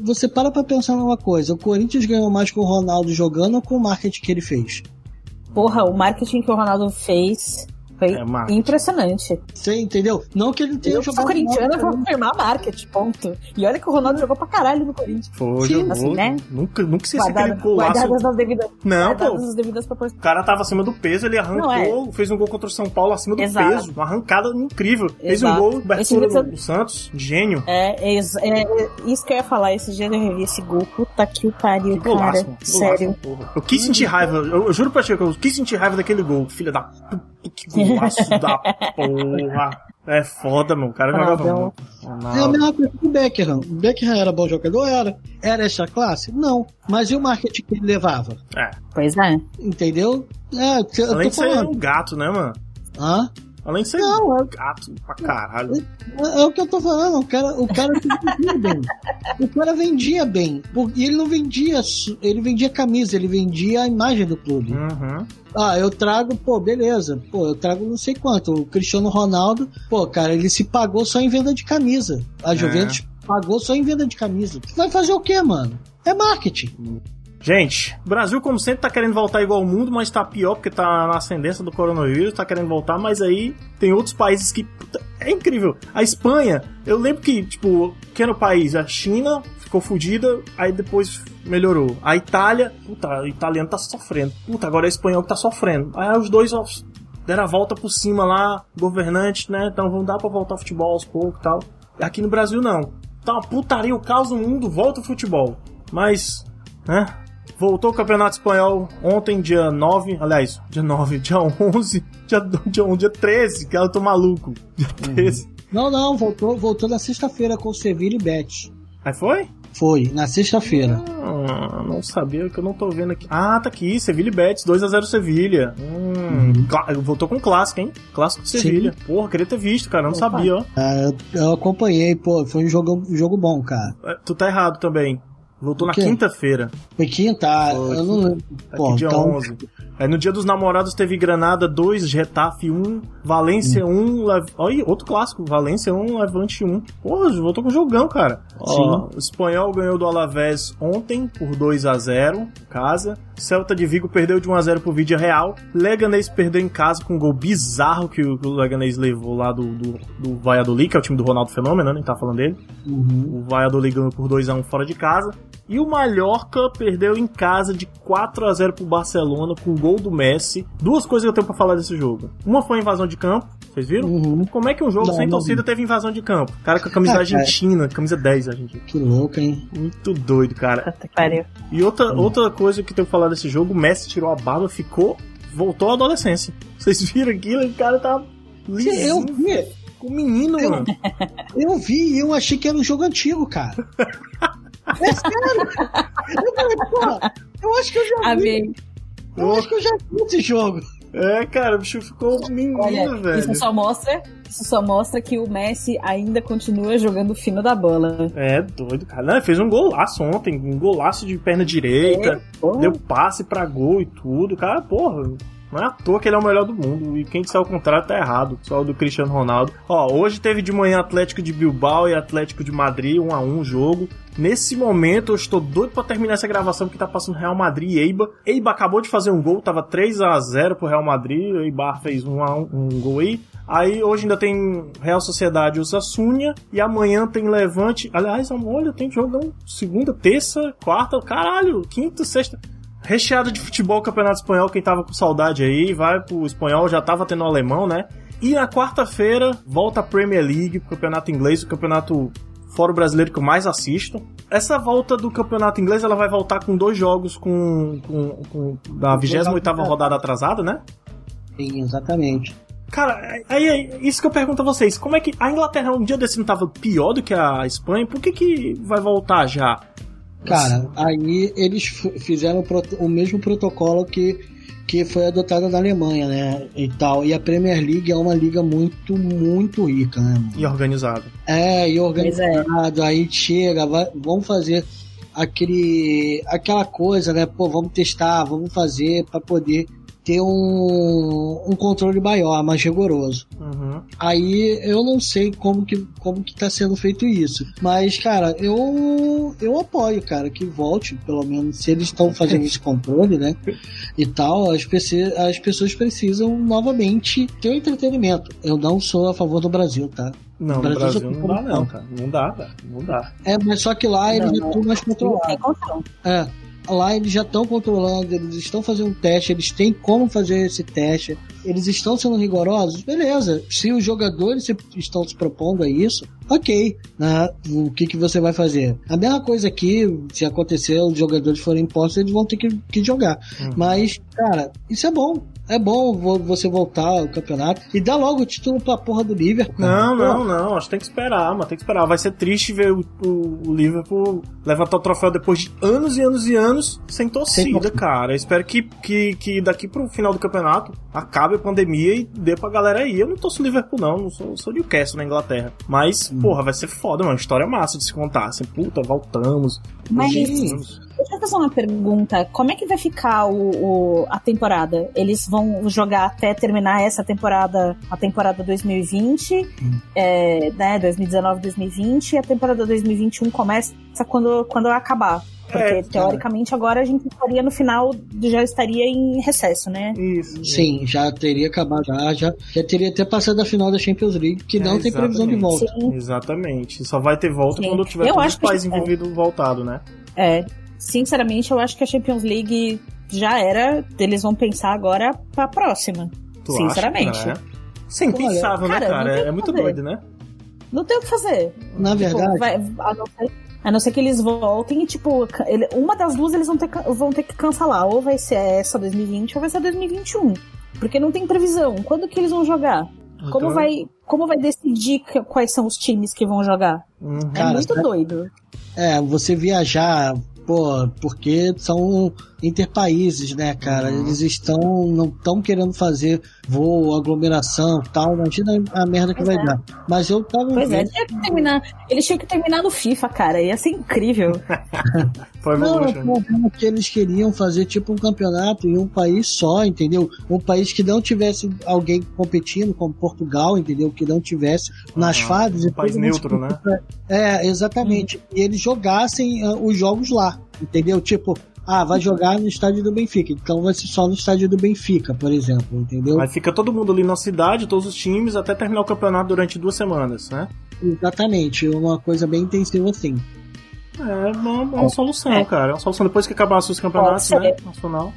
Você para pra pensar numa coisa: o Corinthians ganhou mais com o Ronaldo jogando ou com o marketing que ele fez? Porra, o marketing que o Ronaldo fez foi é impressionante. Você entendeu? Não que ele tenha eu jogado. Eu corintiano, vou afirmar marketing, ponto. E olha que o Ronaldo jogou pra caralho no Corinthians. Foi, Sim, jogou. Assim, né? Nunca, nunca se aquele golaço. Guardadas as devidas, não, pô. As devidas proporções. O cara tava acima do peso, ele arrancou, é. fez um gol contra o São Paulo acima do Exato. peso. Uma arrancada incrível. Exato. Fez um gol, Bertolo do Santos, gênio. É, é, é, isso que eu ia falar. Esse dia eu revi esse gol. Puta que o pariu, que cara. Golaço, Sério. Golaço, eu quis sentir raiva. Eu, eu juro pra ti que eu quis sentir raiva daquele gol. Filha da puta, que golaço da Porra. É foda, meu. O cara jogava muito. É a mesma coisa que o Beckham. O Beckham era bom jogador? Era. Era essa classe? Não. Mas e o marketing que ele levava? É. Pois é. Entendeu? É, Além de ser um gato, né, mano? Hã? Além de ser não, é... gato pra caralho. É, é, o que eu tô falando, o cara, o cara vendia bem. O cara vendia bem. E ele não vendia, ele vendia camisa, ele vendia a imagem do clube. Uhum. Ah, eu trago, pô, beleza. Pô, eu trago não sei quanto. O Cristiano Ronaldo, pô, cara, ele se pagou só em venda de camisa. A é. Juventus Pagou só em venda de camisa. Vai fazer o quê, mano? É marketing. Gente, o Brasil, como sempre, tá querendo voltar igual ao mundo, mas tá pior porque tá na ascendência do coronavírus, tá querendo voltar, mas aí tem outros países que. É incrível. A Espanha, eu lembro que, tipo, que era o país? A China ficou fodida, aí depois melhorou. A Itália, puta, o italiano tá sofrendo. Puta, agora é o espanhol que tá sofrendo. Aí os dois ó, deram a volta por cima lá, governante, né? Então vão dar pra voltar ao futebol aos poucos e tal. Aqui no Brasil não. Tá uma putaria, o caos no mundo, volta o futebol. Mas, né? Voltou o Campeonato Espanhol ontem, dia 9, aliás, dia 9, dia 11, dia, dia, dia 13, que eu tô maluco. Dia 13. Uhum. Não, não, voltou, voltou na sexta-feira com o Sevilla e Betis. Aí foi? Foi, na sexta-feira. Ah, não sabia que eu não tô vendo aqui. Ah, tá aqui, Sevilha e Betis, 2x0 Sevilha. Hum, uhum. Voltou com clássico, hein? Clássico de Sevilha. Porra, queria ter visto, cara, não Opa. sabia, ó. Ah, eu, eu, acompanhei, pô, foi um jogo, um jogo bom, cara. É, tu tá errado também. Voltou na quinta-feira. Foi quinta? Ah, eu não lembro. Pô, dia então... 11. Aí no dia dos namorados teve Granada 2, Getafe 1, Valência hum. 1, Le... olha, outro clássico, Valência 1, Levante 1. Porra, voltou com o jogão, cara. Ó, o Espanhol ganhou do Alavés ontem por 2 a 0 casa. Celta de Vigo perdeu de 1 a 0 pro Vídeo Real. Leganês perdeu em casa com um gol bizarro que o, Leganês levou lá do, do, do Valladolid, que é o time do Ronaldo Fenômeno, né? Nem tá falando dele. Uhum. O Valladolid ganhou por 2 a 1 fora de casa. E o Mallorca perdeu em casa de 4 a 0 pro Barcelona com gol do Messi. Duas coisas que eu tenho pra falar desse jogo. Uma foi a invasão de campo, vocês viram? Uhum. Como é que um jogo não, sem não torcida vi. teve invasão de campo? Cara com a camisa argentina, camisa 10 argentina. Que louco, hein? Muito doido, cara. E outra, uhum. outra coisa que eu tenho que falar desse jogo, o Messi tirou a barba, ficou. voltou à adolescência. Vocês viram aquilo? O cara tá lisinho. Eu vi. O menino, eu, mano. Eu vi e eu achei que era um jogo antigo, cara. É sério! Eu falei, pô, eu acho que eu já vi. Eu acho que eu já vi esse jogo. É, cara, o bicho ficou menino, Olha, velho. Isso só mostra, isso só mostra que o Messi ainda continua jogando fino da bola. É, doido, cara. Não, fez um golaço ontem, um golaço de perna direita, é, deu passe pra gol e tudo. Cara, porra, não é à toa que ele é o melhor do mundo. E quem disser o contrário tá errado. Só o do Cristiano Ronaldo. Ó, hoje teve de manhã Atlético de Bilbao e Atlético de Madrid, um a um jogo. Nesse momento eu estou doido para terminar essa gravação porque tá passando Real Madrid e Eiba. Eiba acabou de fazer um gol, tava 3 a 0 pro Real Madrid, Eibar fez um, a um, um gol aí. Aí hoje ainda tem Real Sociedade e o Sassunha. E amanhã tem Levante. Aliás, olha, tem jogão segunda, terça, quarta, caralho, quinta, sexta recheado de futebol campeonato espanhol, quem tava com saudade aí, vai pro espanhol, já tava tendo alemão, né? E na quarta-feira volta a Premier League, campeonato inglês, o campeonato fora o brasileiro que eu mais assisto. Essa volta do campeonato inglês, ela vai voltar com dois jogos com, com, com da 28 rodada atrasada, né? Sim, exatamente. Cara, aí é isso que eu pergunto a vocês. Como é que a Inglaterra um dia desse não tava pior do que a Espanha? Por que que vai voltar já? Cara, aí eles fizeram o mesmo protocolo que, que foi adotado na Alemanha, né? E tal. E a Premier League é uma liga muito, muito rica, né? Mano? E organizada. É, e organizado. É. Aí chega, vai, vamos fazer aquele aquela coisa, né? Pô, vamos testar, vamos fazer para poder ter um, um controle maior, mais rigoroso. Uhum. Aí eu não sei como que, como que tá sendo feito isso. Mas, cara, eu, eu apoio, cara, que volte, pelo menos, se eles estão fazendo esse controle, né? E tal, as, PC, as pessoas precisam novamente ter o um entretenimento. Eu não sou a favor do Brasil, tá? Não, no Brasil, Brasil não dá, não, cara. Não dá, cara. Não dá. É, mas só que lá eles já estão mais controlados. É lá eles já estão controlando, eles estão fazendo um teste, eles têm como fazer esse teste, eles estão sendo rigorosos, beleza. Se os jogadores estão se propondo a isso, ok. Né? O que, que você vai fazer? A mesma coisa aqui, se acontecer, os jogadores forem impostos, eles vão ter que, que jogar. Uhum. Mas, cara, isso é bom. É bom você voltar ao campeonato e dar logo o título pra porra do Liverpool. Não, não, não. Acho que tem que esperar, mano. Tem que esperar. Vai ser triste ver o, o, o Liverpool levantar o troféu depois de anos e anos e anos sem torcida, sem cara. Eu espero que, que, que daqui pro final do campeonato acabe a pandemia e dê pra galera aí. Eu não torço Liverpool, não. Não sou, sou Newcastle na Inglaterra. Mas porra, vai ser foda, mano. História massa de se contar. Assim, puta, voltamos. Mas. Deixa eu fazer uma pergunta. Como é que vai ficar o, o, a temporada? Eles vão jogar até terminar essa temporada, a temporada 2020, hum. é, né? 2019, 2020, e a temporada 2021 começa quando, quando acabar. Porque, é, teoricamente, agora a gente estaria no final, já estaria em recesso, né? Isso. Sim, já teria acabado, já, já, já teria até passado a final da Champions League, que é, não tem previsão de volta. Sim. Exatamente. Só vai ter volta Sim. quando tiver eu todos os envolvidos é. voltado, né? É. Sinceramente, eu acho que a Champions League já era. Eles vão pensar agora pra próxima. Tu sinceramente. Acha, né? Sim, pensável, né, cara? É muito doido, né? Não tem o que fazer. Na tipo, verdade. Vai, a não ser a não ser que eles voltem e, tipo, ele, uma das duas eles vão ter, vão ter que cancelar. Ou vai ser essa 2020 ou vai ser 2021. Porque não tem previsão. Quando que eles vão jogar? Então... Como, vai, como vai decidir quais são os times que vão jogar? Uhum. É Cara, muito doido. É, você viajar pô, porque são interpaíses, né, cara? Uhum. Eles estão não estão querendo fazer voo, aglomeração, tal. Imagina a merda que pois vai é. dar. Mas eu tava Pois é, vendo... é, tinha que terminar. Eles tinham que terminar no FIFA, cara. Ia ser incrível. Foi não, não, que eles queriam fazer tipo um campeonato em um país só, entendeu? Um país que não tivesse alguém competindo, como Portugal, entendeu? Que não tivesse nas uhum. fases. Um país neutro, né? É, exatamente. Uhum. E eles jogassem uh, os jogos lá, entendeu? Tipo, ah, vai jogar no estádio do Benfica, então vai ser só no estádio do Benfica, por exemplo, entendeu? Aí fica todo mundo ali na cidade, todos os times, até terminar o campeonato durante duas semanas, né? Exatamente, uma coisa bem intensiva assim. É uma, uma solução, é. cara. É uma solução depois que acabasse os campeonatos, né? Nacional.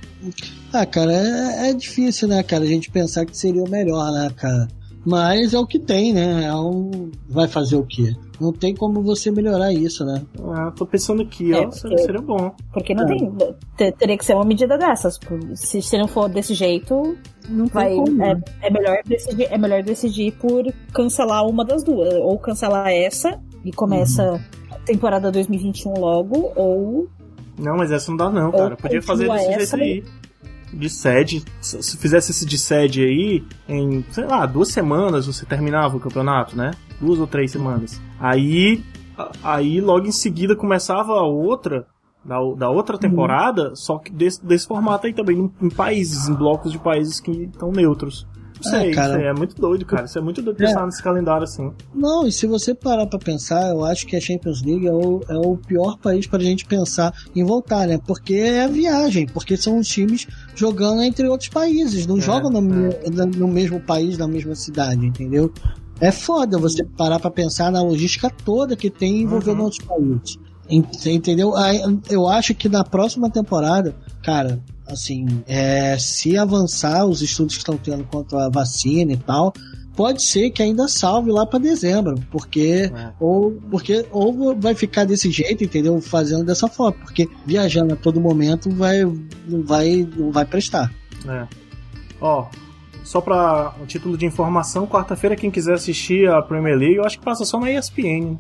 Ah, cara, é, é difícil, né, cara, a gente pensar que seria o melhor, né, cara? Mas é o que tem, né? É um... Vai fazer o quê? Não tem como você melhorar isso, né? Ah, tô pensando aqui, é, ó, porque, seria bom. Porque não é. tem. Teria que ser uma medida dessas. Se, se não for desse jeito, não vai. Como, é, é, melhor decidir, é melhor decidir por cancelar uma das duas. Ou cancelar essa e começa uhum. a temporada 2021 logo, ou. Não, mas essa não dá, não, cara. Podia fazer desse jeito aí de sede. Se fizesse esse de sede aí, em, sei lá, duas semanas você terminava o campeonato, né? Duas ou três semanas. Aí, aí logo em seguida começava a outra, da, da outra temporada, uhum. só que desse, desse formato aí também, em, em países, em blocos de países que estão neutros. Sei, é, cara, é muito doido, cara. Isso é muito doido pensar é. nesse calendário assim. Não, e se você parar pra pensar, eu acho que a Champions League é o, é o pior país pra gente pensar em voltar, né? Porque é a viagem, porque são os times jogando entre outros países, não é, jogam no, é. no mesmo país, na mesma cidade, entendeu? É foda você parar pra pensar na logística toda que tem envolvendo uhum. outros países. Entendeu? Eu acho que na próxima temporada, cara, assim, é, se avançar os estudos que estão tendo quanto à vacina e tal, pode ser que ainda salve lá para dezembro, porque é. ou porque ou vai ficar desse jeito, entendeu? Fazendo dessa forma, porque viajando a todo momento vai não vai não vai prestar. É. Ó, só para um título de informação, quarta-feira quem quiser assistir a Premier League, eu acho que passa só na ESPN.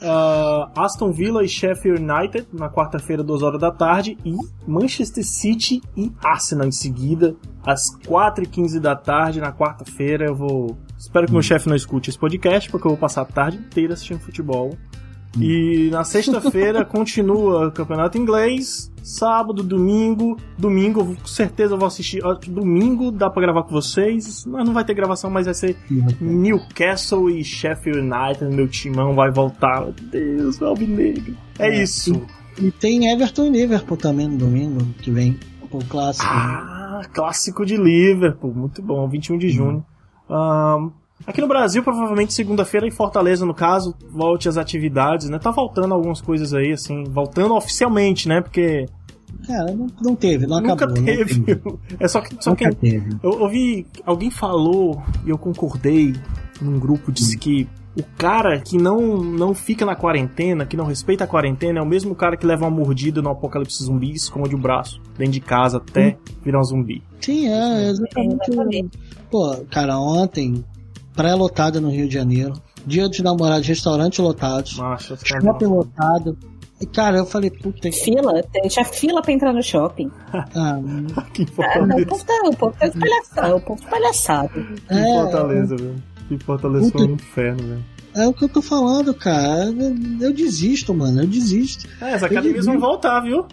Uh, Aston Villa e Sheffield United na quarta-feira, 2 horas da tarde. E Manchester City e Arsenal em seguida, às 4h15 da tarde, na quarta-feira. Eu vou. Espero que meu chefe não escute esse podcast, porque eu vou passar a tarde inteira assistindo futebol. E na sexta-feira continua o campeonato inglês. Sábado, domingo. Domingo, com certeza eu vou assistir. Domingo dá pra gravar com vocês. Não vai ter gravação, mas vai ser Newcastle e Sheffield United. Meu timão vai voltar. Meu Deus, Alvinegro. É, é isso. E, e, tem Everton e Liverpool também no domingo que vem. O clássico. Ah, clássico de Liverpool. Muito bom, 21 de junho. Um, Aqui no Brasil, provavelmente segunda-feira, em Fortaleza, no caso, volte às atividades, né? Tá voltando algumas coisas aí, assim, voltando oficialmente, né? Porque. Cara, não, não teve, não Nunca acabou. Teve. Teve. É só que. Só Nunca que teve. Eu ouvi. Alguém falou, e eu concordei num grupo, disse hum. que o cara que não, não fica na quarentena, que não respeita a quarentena, é o mesmo cara que leva uma mordida no apocalipse zumbi e esconde o braço dentro de casa até hum. virar um zumbi. Sim, é, exatamente. Pô, cara, ontem pré-lotada no Rio de Janeiro. Dia dos namorados, restaurante lotados. Nossa, shopping lotado. E, cara, eu falei, puta. Fila? Tinha fila pra entrar no shopping. Ah, que ah, não, o povo tá, o povo tá palhaçado. O povo tá palhaçado. Que é, Fortaleza, velho. Que Fortaleza foi um inferno, velho. É o que eu tô falando, cara. Eu, desisto, mano. Eu desisto. É, as academias vão voltar, viu?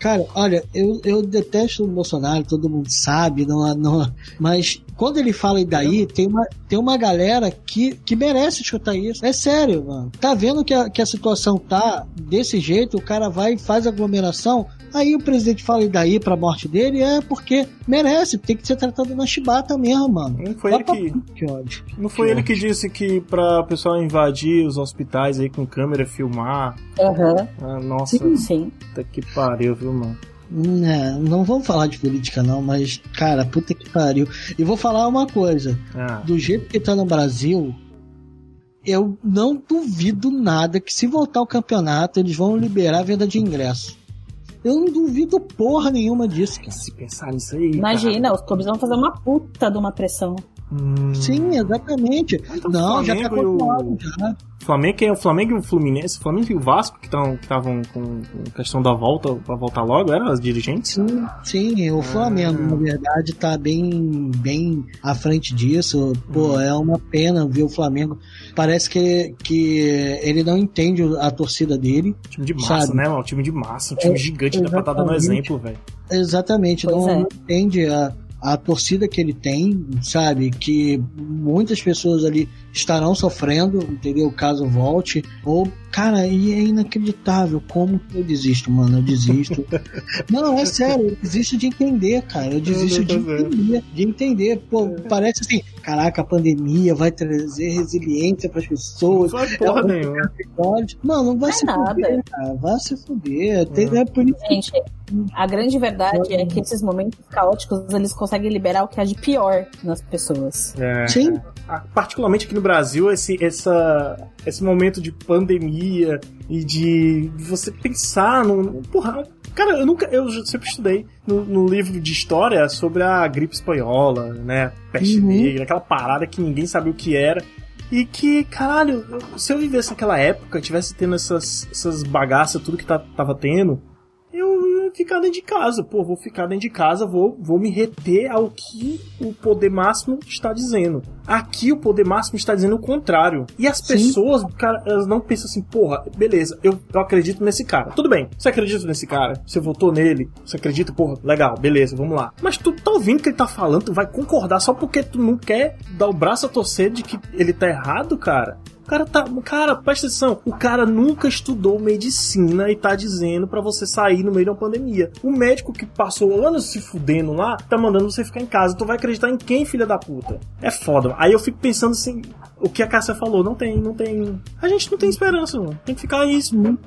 cara, olha, eu, eu detesto o Bolsonaro, todo mundo sabe, não, não, mas quando ele fala e daí, tem uma, tem uma galera que, que merece escutar isso. É sério, mano. Tá vendo que a, que a situação tá desse jeito, o cara vai e faz aglomeração, Aí o presidente fala, e daí pra morte dele? É porque merece, tem que ser tratado na chibata mesmo, mano. Não foi ele que. que ódio. Não foi que ele ódio. que disse que pra pessoal invadir os hospitais aí com câmera, filmar. Aham. Uhum. Ah, nossa. Sim, sim. Puta que pariu, viu, mano? É, não vamos falar de política não, mas, cara, puta que pariu. E vou falar uma coisa. Ah. Do jeito que tá no Brasil, eu não duvido nada que se voltar o campeonato, eles vão liberar a venda de ingresso. Eu não duvido porra nenhuma disso. Se pensar nisso aí. Imagina, cara. os clubes vão fazer uma puta de uma pressão. Hum. Sim, exatamente. Então, não, já tá confirmado, já. Flamengo, é o Flamengo e o Fluminense, o Flamengo e o Vasco que estavam com, com questão da volta, pra voltar logo, eram as dirigentes? Sim, sim o Flamengo, na verdade, tá bem, bem à frente disso. Pô, hum. é uma pena ver o Flamengo. Parece que, que ele não entende a torcida dele. Time de massa, sabe? né, mano? Time de massa, um time é, gigante, dá pra estar tá dando exemplo, velho. Exatamente, não, é. não entende a a torcida que ele tem, sabe? Que muitas pessoas ali estarão sofrendo, entendeu? Caso volte. Ou, cara, e é inacreditável como eu desisto, mano. Eu desisto. não, é sério, eu desisto de entender, cara. Eu desisto de entender. De entender. Pô, parece assim, caraca, a pandemia vai trazer resiliência para as pessoas. Não vai porra nenhuma. Não, não vai é se nada. fuder, cara. Vai se fuder. Tem, é por isso Gente, a grande verdade é que esses momentos caóticos eles conseguem liberar o que há de pior nas pessoas. É. Sim. Particularmente aqui no Brasil, esse, essa, esse momento de pandemia e de você pensar no. Porra, cara, eu nunca. Eu sempre estudei no, no livro de história sobre a gripe espanhola, né? Peste uhum. negra, aquela parada que ninguém sabia o que era. E que, caralho, se eu vivesse naquela época, tivesse tendo essas, essas bagaças, tudo que tá, tava tendo, ficar dentro de casa. Pô, vou ficar dentro de casa, vou, vou me reter ao que o poder máximo está dizendo. Aqui o poder máximo está dizendo o contrário. E as Sim. pessoas, cara, elas não pensam assim, porra, beleza, eu, eu acredito nesse cara. Tudo bem, você acredita nesse cara? Você votou nele? Você acredita, porra, legal, beleza, vamos lá. Mas tu tá ouvindo o que ele tá falando, tu vai concordar só porque tu não quer dar o braço a torcer de que ele tá errado, cara? Cara tá. Cara, presta atenção. O cara nunca estudou medicina e tá dizendo para você sair no meio de uma pandemia. O médico que passou anos se fudendo lá, tá mandando você ficar em casa. Tu vai acreditar em quem, filha da puta? É foda. Aí eu fico pensando assim, o que a Cássia falou, não tem, não tem. A gente não tem esperança, mano. Tem que ficar aí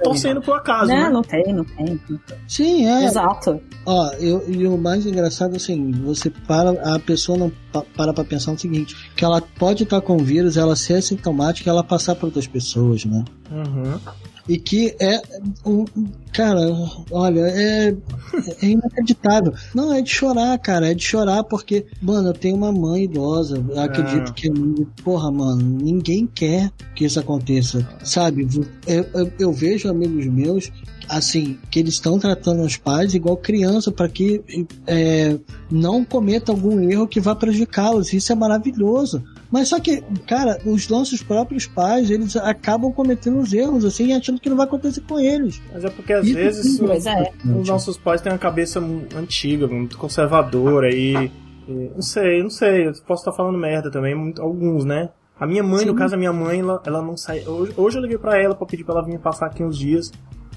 torcendo por acaso. Não, né? não tem, não tem. Sim, é. Exato. Ó, eu, e o mais engraçado assim, você para, a pessoa não para pra pensar o seguinte, que ela pode estar com vírus, ela ser assintomática, ela passar para outras pessoas, né? Uhum. E que é um. Cara, olha, é, é inacreditável. Não, é de chorar, cara. É de chorar porque, mano, eu tenho uma mãe idosa. Eu acredito é. que. Porra, mano, ninguém quer que isso aconteça. Sabe? Eu, eu, eu vejo amigos meus assim, que eles estão tratando os pais igual criança para que é, não cometa algum erro que vá prejudicá-los. Isso é maravilhoso. Mas só que, cara, os nossos próprios pais, eles acabam cometendo os erros, assim, achando que não vai acontecer com eles. Mas é porque às Isso vezes os, é. os, nossos pais têm uma cabeça antiga, muito conservadora e, e. Não sei, não sei, eu posso estar falando merda também, muito, alguns, né? A minha mãe, Sim. no caso, a minha mãe, ela, ela não sai. Hoje, hoje eu liguei pra ela pra pedir pra ela vir passar aqui uns dias.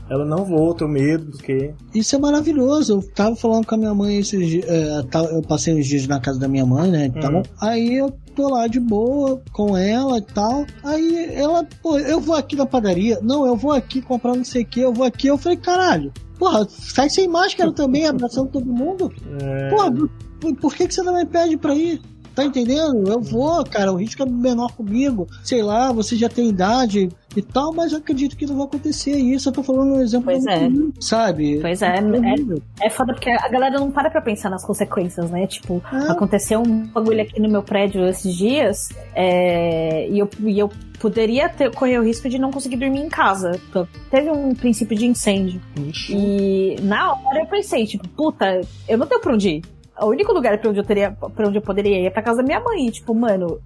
Ela não voa, tenho medo, porque. Isso é maravilhoso. Eu tava falando com a minha mãe esses é, Eu passei uns dias na casa da minha mãe, né? Uhum. Aí eu tô lá de boa com ela e tal. Aí ela, pô, eu vou aqui na padaria. Não, eu vou aqui comprar não sei o que, eu vou aqui. Eu falei, caralho, porra, sai sem máscara também, abraçando todo mundo. É... Porra, por que, que você não me pede pra ir? Tá entendendo? Eu vou, cara, o risco é menor comigo. Sei lá, você já tem idade e tal, mas eu acredito que não vai acontecer isso. Eu tô falando um exemplo. Pois é. sabe? Pois é. É, é foda porque a galera não para pra pensar nas consequências, né? Tipo, é. aconteceu um bagulho aqui no meu prédio esses dias é, e, eu, e eu poderia ter, correr o risco de não conseguir dormir em casa. Teve um princípio de incêndio. Ixi. E na hora eu pensei, tipo, puta, eu não tenho pra onde ir o único lugar pra onde eu teria, para onde eu poderia ir é pra casa da minha mãe. E, tipo, mano,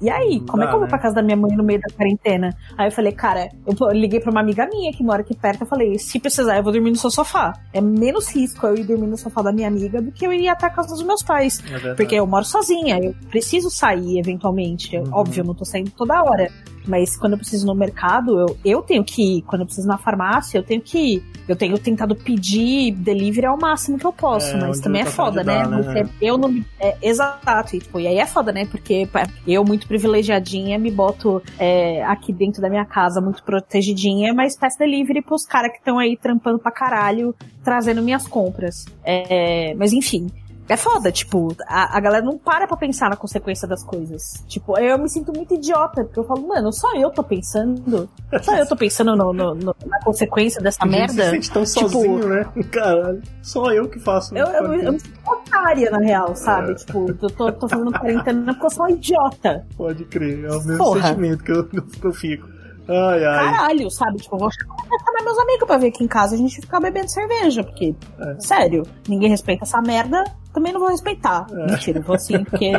E aí, como Dá, é que eu vou né? pra casa da minha mãe no meio da quarentena? Aí eu falei, cara, eu liguei pra uma amiga minha que mora aqui perto. Eu falei, se precisar, eu vou dormir no seu sofá. É menos risco eu ir dormir no sofá da minha amiga do que eu ir até a casa dos meus pais. É porque eu moro sozinha, eu preciso sair eventualmente. Uhum. Óbvio, eu não tô saindo toda hora. Mas quando eu preciso no mercado, eu, eu tenho que ir. Quando eu preciso na farmácia, eu tenho que ir. Eu tenho tentado pedir delivery ao máximo que eu posso, é, mas também é foda, né? né? eu não é, Exato. E, tipo, e aí é foda, né? Porque eu, muito privilegiadinha, me boto é, aqui dentro da minha casa, muito protegidinha, mas peço delivery pros caras que estão aí trampando pra caralho, trazendo minhas compras. É, mas enfim. É foda, tipo, a, a galera não para pra pensar na consequência das coisas. Tipo, eu me sinto muito idiota, porque eu falo, mano, só eu tô pensando. Só eu tô pensando no, no, no na consequência dessa merda. Se sente tão tipo, sozinho, né? Caralho, só eu que faço. Eu, eu, eu, me sinto otária, na real, sabe? É. Tipo, eu tô, tô fazendo quarentena porque eu sou uma idiota. Pode crer, é o mesmo Porra. sentimento que eu, que eu fico. Ai, ai. Caralho, sabe? Tipo, eu vou chamar meus amigos pra vir aqui em casa a gente ficar bebendo cerveja, porque, é. sério, ninguém respeita essa merda, também não vou respeitar. É. Mentira, vou assim, porque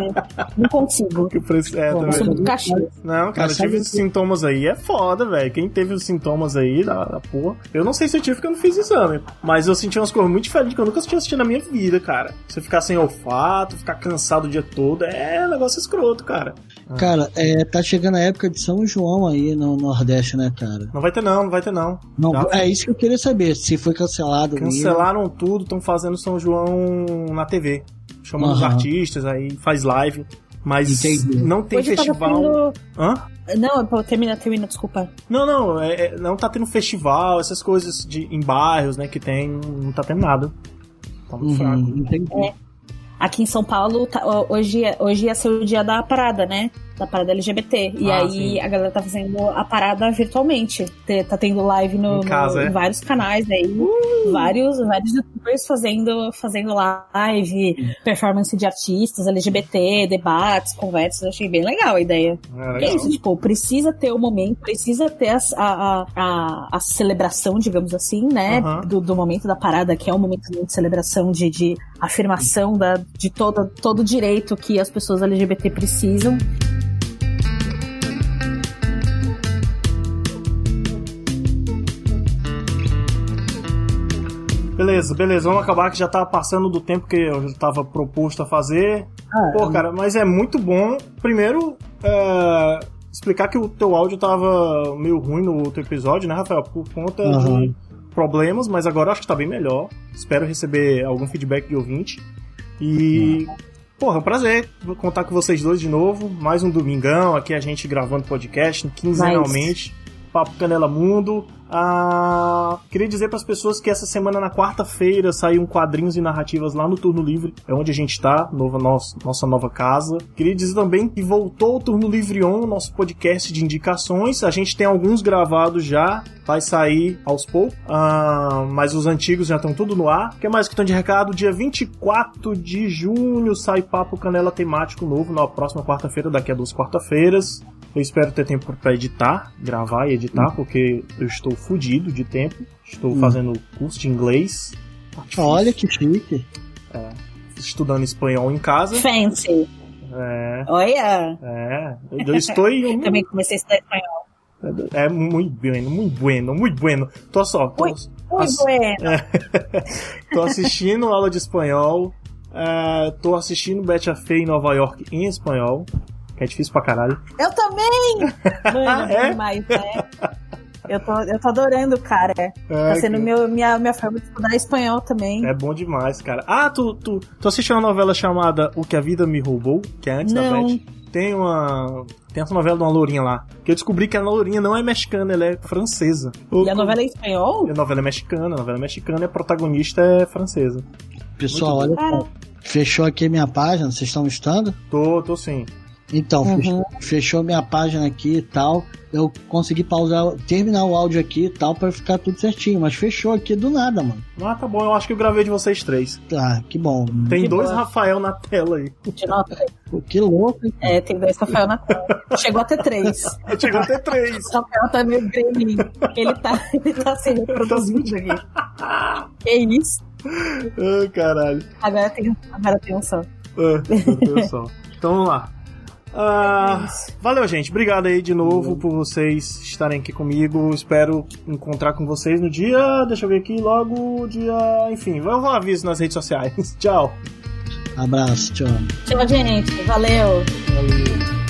não consigo. Que é, Pô, também. cachorro. Não, cara, eu tive esses sintomas aí, é foda, velho. Quem teve os sintomas aí da, da, porra. Eu não sei se eu tive porque eu não fiz exame. Mas eu senti umas coisas muito diferentes que eu nunca tinha assistido na minha vida, cara. Você ficar sem olfato, ficar cansado o dia todo, é um negócio escroto, cara. Cara, é, tá chegando a época de São João aí no Nordeste, né, cara? Não vai ter não, não vai ter não. não é isso que eu queria saber, se foi cancelado. Cancelaram mesmo. tudo, estão fazendo São João na TV. Chamando uhum. os artistas, aí faz live. Mas Entendi. não tem Hoje festival. Tendo... Hã? Não, termina, termina, desculpa. Não, não, é, é, não tá tendo festival, essas coisas de, em bairros, né, que tem, não tá tendo nada. Tá muito uhum, fraco. Entendi. É. Aqui em São Paulo, tá, hoje, é, hoje ia ser o dia da parada, né? Da parada LGBT. E ah, aí sim. a galera tá fazendo a parada virtualmente. Tá tendo live no, em, casa, no, é? vários canais aí. Uh! Vários, vários youtubers fazendo, fazendo live, performance de artistas, LGBT, debates, conversas. Eu achei bem legal a ideia. É, legal. é isso, tipo, precisa ter o momento, precisa ter a, a, a, a celebração, digamos assim, né? Uhum. Do, do momento da parada, que é um momento de celebração de, de afirmação da, de todo, todo direito que as pessoas LGBT precisam. Beleza, beleza, vamos acabar que já tá passando do tempo que eu tava proposto a fazer. Ah, Pô, é. cara, mas é muito bom. Primeiro, é, explicar que o teu áudio tava meio ruim no outro episódio, né, Rafael? Por conta uhum. de problemas, mas agora acho que tá bem melhor. Espero receber algum feedback de ouvinte. E. Porra, é um prazer contar com vocês dois de novo. Mais um domingão, aqui a gente gravando podcast quinzenalmente. Nice. Papo Canela Mundo. Ah, queria dizer para as pessoas que essa semana, na quarta-feira, saíram quadrinhos e narrativas lá no Turno Livre, é onde a gente está, nova, nossa, nossa nova casa. Queria dizer também que voltou o Turno Livre On, nosso podcast de indicações. A gente tem alguns gravados já, vai sair aos poucos, ah, mas os antigos já estão tudo no ar. O que mais que estão de recado? Dia 24 de junho sai Papo Canela temático novo, na próxima quarta-feira, daqui a duas quarta-feiras. Eu espero ter tempo para editar, gravar e editar, hum. porque eu estou fudido de tempo. Estou hum. fazendo curso de inglês. Olha que chique. É, estudando espanhol em casa. Fancy. É. Olha. É. Eu estou. Eu também comecei a estudar espanhol. É, é muito bueno, muito bueno, muito bueno. Tô só. Tô, muito, muito bueno. É, tô assistindo aula de espanhol. É, tô assistindo Betty a Fé em Nova York em espanhol que é difícil pra caralho. Eu também! Mano, é? demais, né? Eu tô, eu tô adorando, cara. É, tá sendo que... meu, minha, minha forma de estudar espanhol também. É bom demais, cara. Ah, tu, tu, tu assistiu uma novela chamada O Que a Vida Me Roubou, que é antes não. da Beth? Tem uma. Tem essa novela de uma lourinha lá. Que eu descobri que a lourinha não é mexicana, ela é francesa. E a novela é espanhol? A novela é mexicana, a novela é mexicana e a protagonista é francesa. Pessoal, olha. Fechou aqui a minha página, vocês estão estando? Tô, tô sim. Então, uhum. fechou, fechou, minha página aqui e tal. Eu consegui pausar, terminar o áudio aqui e tal, pra ficar tudo certinho. Mas fechou aqui do nada, mano. Ah, tá bom. Eu acho que eu gravei de vocês três. Tá, que bom. Tem que dois Rafael na tela aí. Pô, que louco, hein? É, tem dois Rafael na tela. Chegou a ter três. Chegou a ter três. O Rafael tá meio gremlin. Ele tá, ele tá se reproduzindo aqui. que isso? Ai, caralho. Agora tem, agora tem um só. É, tem um só. Então vamos lá. Ah, valeu, gente. Obrigado aí de novo por vocês estarem aqui comigo. Espero encontrar com vocês no dia. Deixa eu ver aqui logo. Dia. Enfim, eu vou aviso nas redes sociais. tchau. Abraço, tchau. Tchau, gente. Valeu. Valeu.